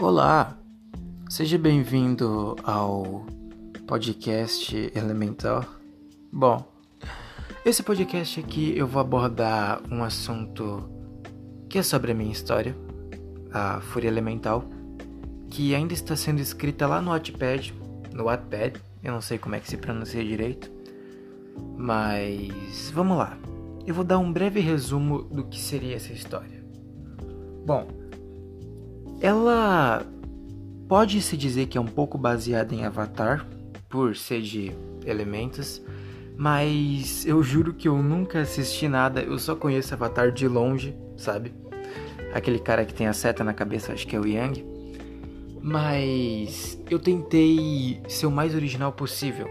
Olá, seja bem-vindo ao podcast Elemental. Bom, esse podcast aqui eu vou abordar um assunto que é sobre a minha história, a Fúria Elemental, que ainda está sendo escrita lá no Wattpad, no Wattpad, eu não sei como é que se pronuncia direito, mas vamos lá. Eu vou dar um breve resumo do que seria essa história. Bom, ela pode se dizer que é um pouco baseada em Avatar, por ser de elementos, mas eu juro que eu nunca assisti nada, eu só conheço Avatar de longe, sabe? Aquele cara que tem a seta na cabeça, acho que é o Yang. Mas eu tentei ser o mais original possível.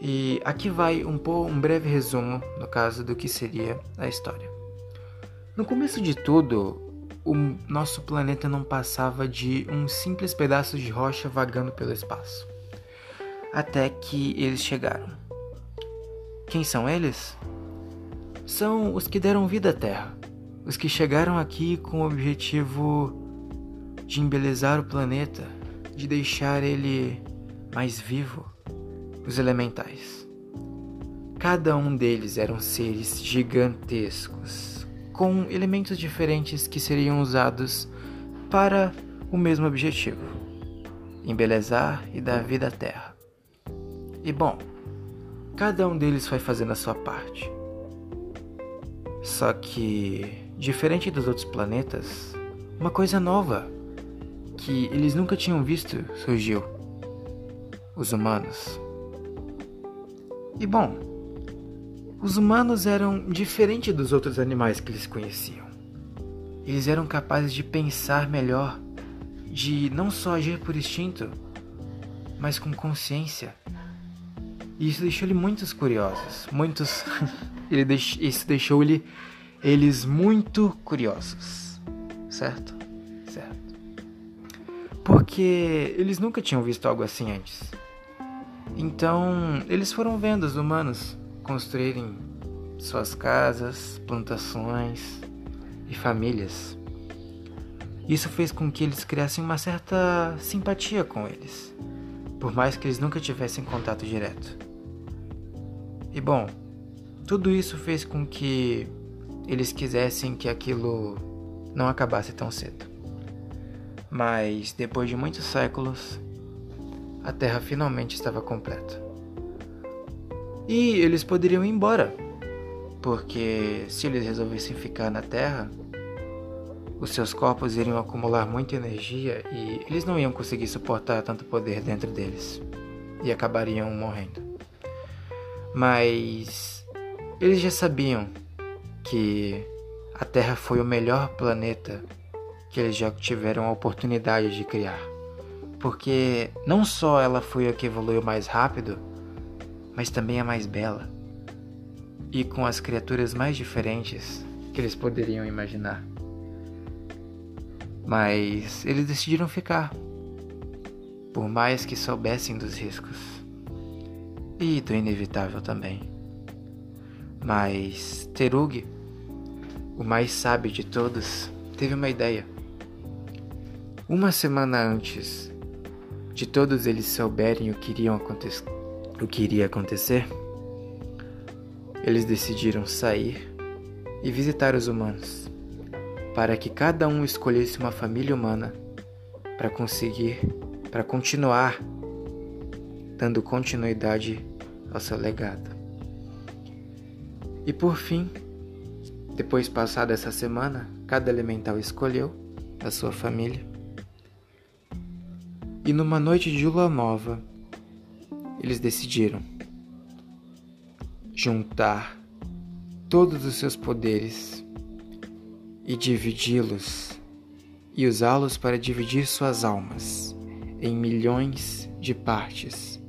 E aqui vai um, um breve resumo, no caso, do que seria a história. No começo de tudo, o nosso planeta não passava de um simples pedaço de rocha vagando pelo espaço. Até que eles chegaram. Quem são eles? São os que deram vida à Terra. Os que chegaram aqui com o objetivo de embelezar o planeta, de deixar ele mais vivo. Os elementais. Cada um deles eram seres gigantescos, com elementos diferentes que seriam usados para o mesmo objetivo: embelezar e dar vida à Terra. E bom, cada um deles foi fazendo a sua parte. Só que, diferente dos outros planetas, uma coisa nova que eles nunca tinham visto surgiu: os humanos. E bom, os humanos eram diferentes dos outros animais que eles conheciam. Eles eram capazes de pensar melhor, de não só agir por instinto, mas com consciência. E isso deixou ele muitos curiosos, muitos. ele deix... Isso deixou ele... eles muito curiosos, certo? Certo. Porque eles nunca tinham visto algo assim antes. Então, eles foram vendo os humanos construírem suas casas, plantações e famílias. Isso fez com que eles criassem uma certa simpatia com eles, por mais que eles nunca tivessem contato direto. E bom, tudo isso fez com que eles quisessem que aquilo não acabasse tão cedo. Mas depois de muitos séculos, a Terra finalmente estava completa. E eles poderiam ir embora, porque se eles resolvessem ficar na Terra, os seus corpos iriam acumular muita energia e eles não iam conseguir suportar tanto poder dentro deles e acabariam morrendo. Mas eles já sabiam que a Terra foi o melhor planeta que eles já tiveram a oportunidade de criar. Porque não só ela foi a que evoluiu mais rápido, mas também a mais bela, e com as criaturas mais diferentes que eles poderiam imaginar. Mas eles decidiram ficar, por mais que soubessem dos riscos e do inevitável também. Mas Terug, o mais sábio de todos, teve uma ideia. Uma semana antes de todos eles souberem o que iriam acontecer o que iria acontecer, eles decidiram sair e visitar os humanos, para que cada um escolhesse uma família humana para conseguir, para continuar dando continuidade ao seu legado. E por fim, depois passada essa semana, cada elemental escolheu a sua família. E numa noite de lua nova, eles decidiram juntar todos os seus poderes e dividi-los e usá-los para dividir suas almas em milhões de partes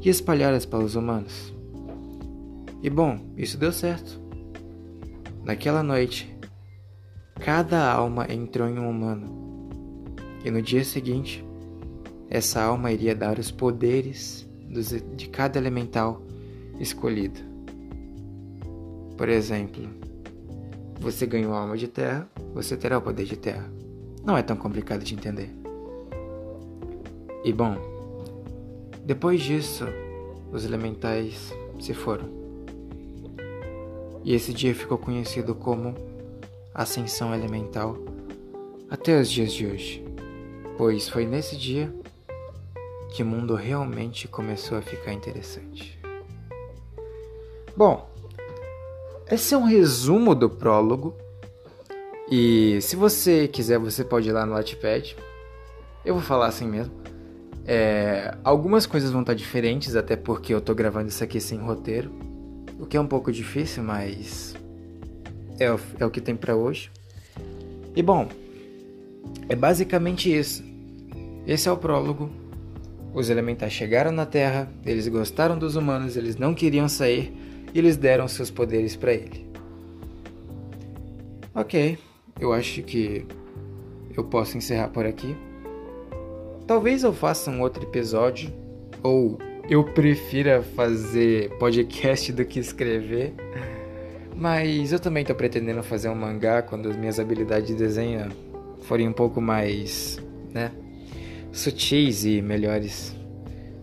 e espalhá-las para os humanos. E bom, isso deu certo. Naquela noite, cada alma entrou em um humano, e no dia seguinte, essa alma iria dar os poderes de cada elemental escolhido. Por exemplo, você ganhou alma de terra, você terá o poder de terra. não é tão complicado de entender. E bom, depois disso, os elementais se foram. E esse dia ficou conhecido como Ascensão Elemental até os dias de hoje, pois foi nesse dia que o mundo realmente começou a ficar interessante. Bom, esse é um resumo do prólogo. E se você quiser, você pode ir lá no Latpad. Eu vou falar assim mesmo. É, algumas coisas vão estar diferentes, até porque eu tô gravando isso aqui sem roteiro. O que é um pouco difícil, mas é o, é o que tem para hoje. E bom, é basicamente isso. Esse é o prólogo. Os elementais chegaram na Terra, eles gostaram dos humanos, eles não queriam sair e eles deram seus poderes para ele. Ok, eu acho que eu posso encerrar por aqui. Talvez eu faça um outro episódio, ou eu prefira fazer podcast do que escrever. Mas eu também estou pretendendo fazer um mangá quando as minhas habilidades de desenho forem um pouco mais, né, sutis e melhores.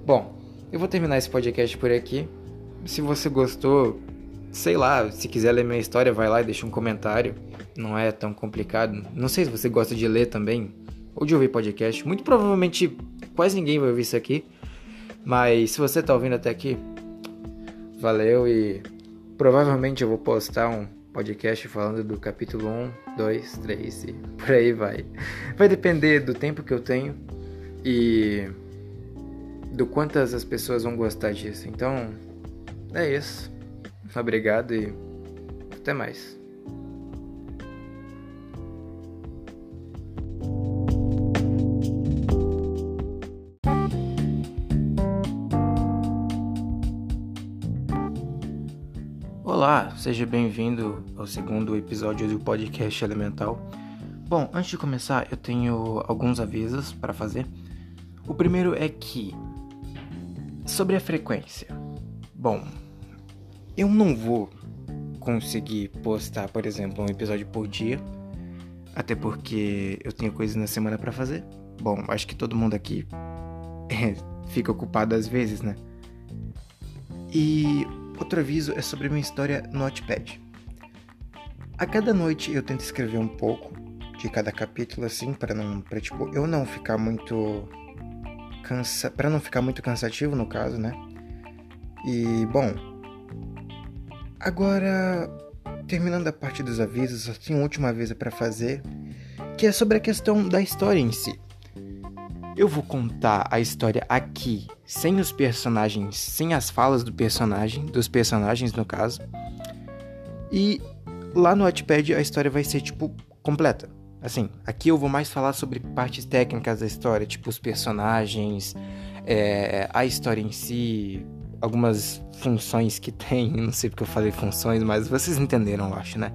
Bom, eu vou terminar esse podcast por aqui. Se você gostou, sei lá, se quiser ler minha história, vai lá e deixa um comentário. Não é tão complicado. Não sei se você gosta de ler também ou de ouvir podcast. Muito provavelmente quase ninguém vai ouvir isso aqui. Mas se você tá ouvindo até aqui, valeu e provavelmente eu vou postar um podcast falando do capítulo 1, 2, 3 e por aí vai. Vai depender do tempo que eu tenho e do quantas as pessoas vão gostar disso. Então, é isso. Obrigado e até mais. Olá, seja bem-vindo ao segundo episódio do podcast Elemental. Bom, antes de começar, eu tenho alguns avisos para fazer. O primeiro é que sobre a frequência. Bom, eu não vou conseguir postar, por exemplo, um episódio por dia, até porque eu tenho coisas na semana para fazer. Bom, acho que todo mundo aqui é, fica ocupado às vezes, né? E Outro aviso é sobre minha história no Notepad. A cada noite eu tento escrever um pouco de cada capítulo assim para não para tipo eu não ficar muito cansa para não ficar muito cansativo no caso, né? E bom, agora terminando a parte dos avisos, só tenho uma última aviso para fazer, que é sobre a questão da história em si. Eu vou contar a história aqui, sem os personagens, sem as falas do personagem, dos personagens no caso. E lá no Wattpad a história vai ser tipo completa. Assim, aqui eu vou mais falar sobre partes técnicas da história, tipo os personagens, é, a história em si, algumas funções que tem, não sei porque eu falei funções, mas vocês entenderam, eu acho, né?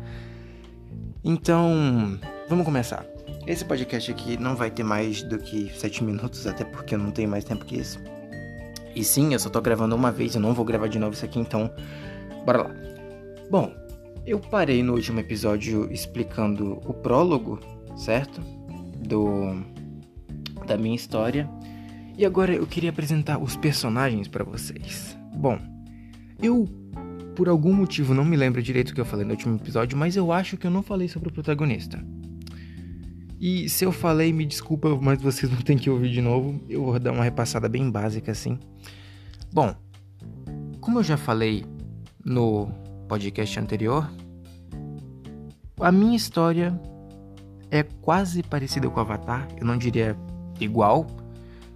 Então, vamos começar. Esse podcast aqui não vai ter mais do que 7 minutos, até porque eu não tenho mais tempo que isso. E sim, eu só tô gravando uma vez, eu não vou gravar de novo isso aqui, então bora lá. Bom, eu parei no último episódio explicando o prólogo, certo? Do da minha história. E agora eu queria apresentar os personagens para vocês. Bom, eu por algum motivo não me lembro direito o que eu falei no último episódio, mas eu acho que eu não falei sobre o protagonista. E se eu falei, me desculpa, mas vocês vão ter que ouvir de novo. Eu vou dar uma repassada bem básica assim. Bom, como eu já falei no podcast anterior, a minha história é quase parecida com Avatar. Eu não diria igual,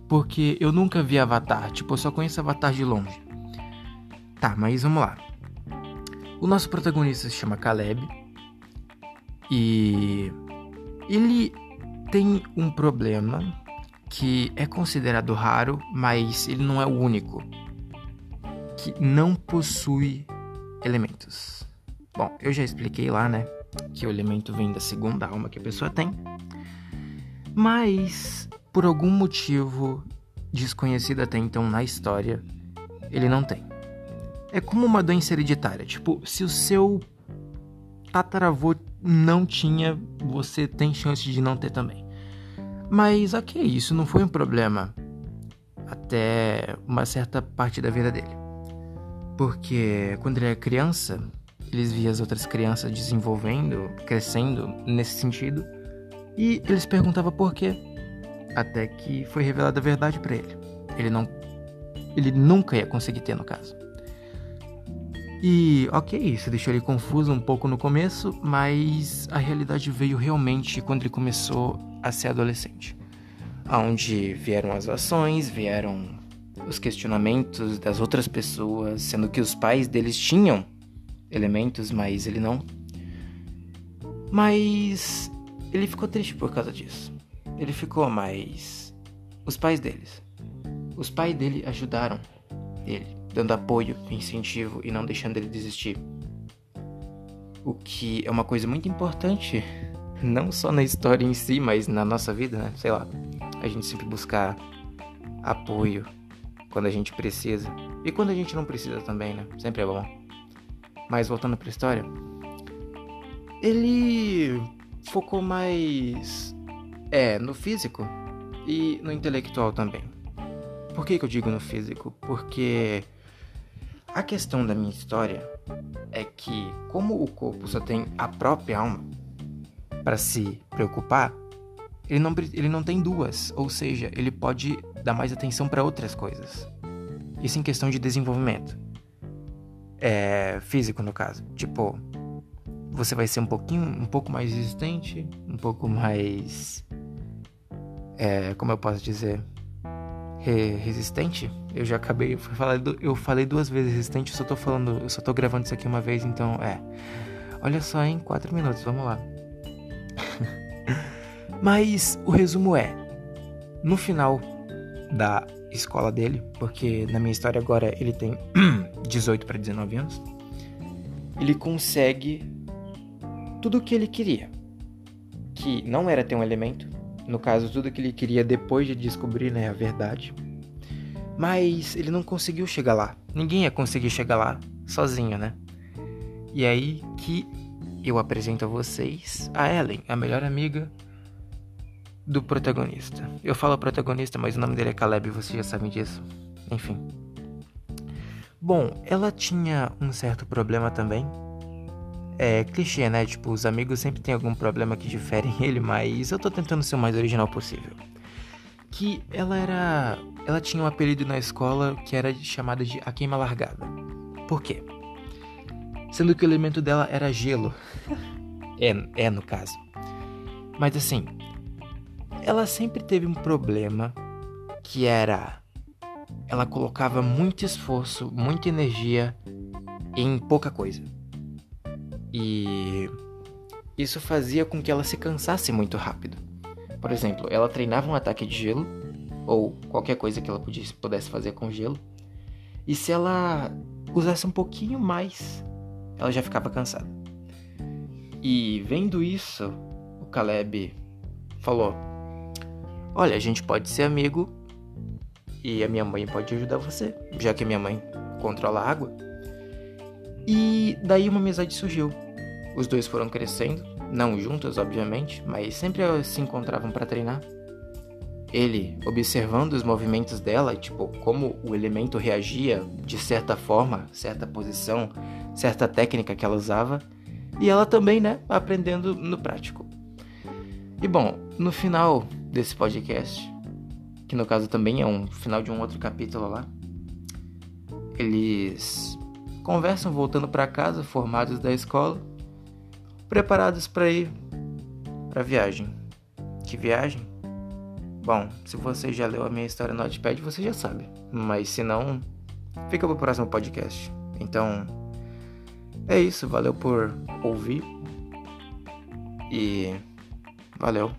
porque eu nunca vi Avatar. Tipo, eu só conheço Avatar de longe. Tá, mas vamos lá. O nosso protagonista se chama Caleb. E ele tem um problema que é considerado raro, mas ele não é o único. Que não possui elementos. Bom, eu já expliquei lá, né? Que o elemento vem da segunda alma que a pessoa tem. Mas, por algum motivo desconhecido até então na história, ele não tem. É como uma doença hereditária. Tipo, se o seu tataravô não tinha, você tem chance de não ter também. Mas ok, isso não foi um problema até uma certa parte da vida dele. Porque quando ele era criança, eles via as outras crianças desenvolvendo, crescendo nesse sentido, e eles perguntavam por quê. Até que foi revelada a verdade para ele. Ele não ele nunca ia conseguir ter no caso. E ok, isso deixou ele confuso um pouco no começo, mas a realidade veio realmente quando ele começou a ser adolescente. Onde vieram as ações, vieram os questionamentos das outras pessoas, sendo que os pais deles tinham elementos, mas ele não. Mas ele ficou triste por causa disso. Ele ficou, mas os pais deles. Os pais dele ajudaram ele, dando apoio, incentivo e não deixando ele desistir. O que é uma coisa muito importante, não só na história em si, mas na nossa vida, né? Sei lá. A gente sempre buscar apoio quando a gente precisa. E quando a gente não precisa também, né? Sempre é bom. Mas voltando para a história, ele focou mais é no físico e no intelectual também. Por que, que eu digo no físico? Porque a questão da minha história é que como o corpo só tem a própria alma para se preocupar, ele não, ele não tem duas, ou seja, ele pode dar mais atenção para outras coisas. Isso em questão de desenvolvimento é, físico, no caso. Tipo, você vai ser um pouquinho, um pouco mais resistente, um pouco mais, é, como eu posso dizer, Re resistente. Eu já acabei, eu falei, duas vezes resistente, eu só tô falando, eu só tô gravando isso aqui uma vez, então é. Olha só, em quatro minutos, vamos lá. Mas o resumo é, no final da escola dele, porque na minha história agora ele tem 18 para 19 anos, ele consegue tudo o que ele queria. Que não era ter um elemento, no caso, tudo o que ele queria depois de descobrir né, a verdade. Mas ele não conseguiu chegar lá. Ninguém ia conseguir chegar lá sozinho, né? E aí que eu apresento a vocês a Ellen, a melhor amiga do protagonista. Eu falo protagonista, mas o nome dele é Caleb, vocês já sabem disso. Enfim. Bom, ela tinha um certo problema também. É clichê, né? Tipo, os amigos sempre têm algum problema que diferem ele, mas eu tô tentando ser o mais original possível. Que ela era. Ela tinha um apelido na escola que era chamada de A Queima Largada. Por quê? Sendo que o elemento dela era gelo. é, é no caso. Mas assim, ela sempre teve um problema que era ela colocava muito esforço, muita energia em pouca coisa. E isso fazia com que ela se cansasse muito rápido. Por exemplo, ela treinava um ataque de gelo ou qualquer coisa que ela pudesse fazer com gelo. E se ela usasse um pouquinho mais, ela já ficava cansada. E vendo isso, o Caleb falou: Olha, a gente pode ser amigo e a minha mãe pode ajudar você, já que a minha mãe controla a água. E daí uma amizade surgiu. Os dois foram crescendo, não juntos, obviamente, mas sempre se encontravam para treinar. Ele observando os movimentos dela, tipo, como o elemento reagia de certa forma, certa posição, certa técnica que ela usava, e ela também, né, aprendendo no prático. E bom, no final desse podcast, que no caso também é um final de um outro capítulo lá. Eles conversam voltando para casa, formados da escola, preparados para ir para viagem. Que viagem? Bom, se você já leu a minha história no Notepad, você já sabe. Mas se não, fica pro próximo podcast. Então, é isso. Valeu por ouvir. E valeu.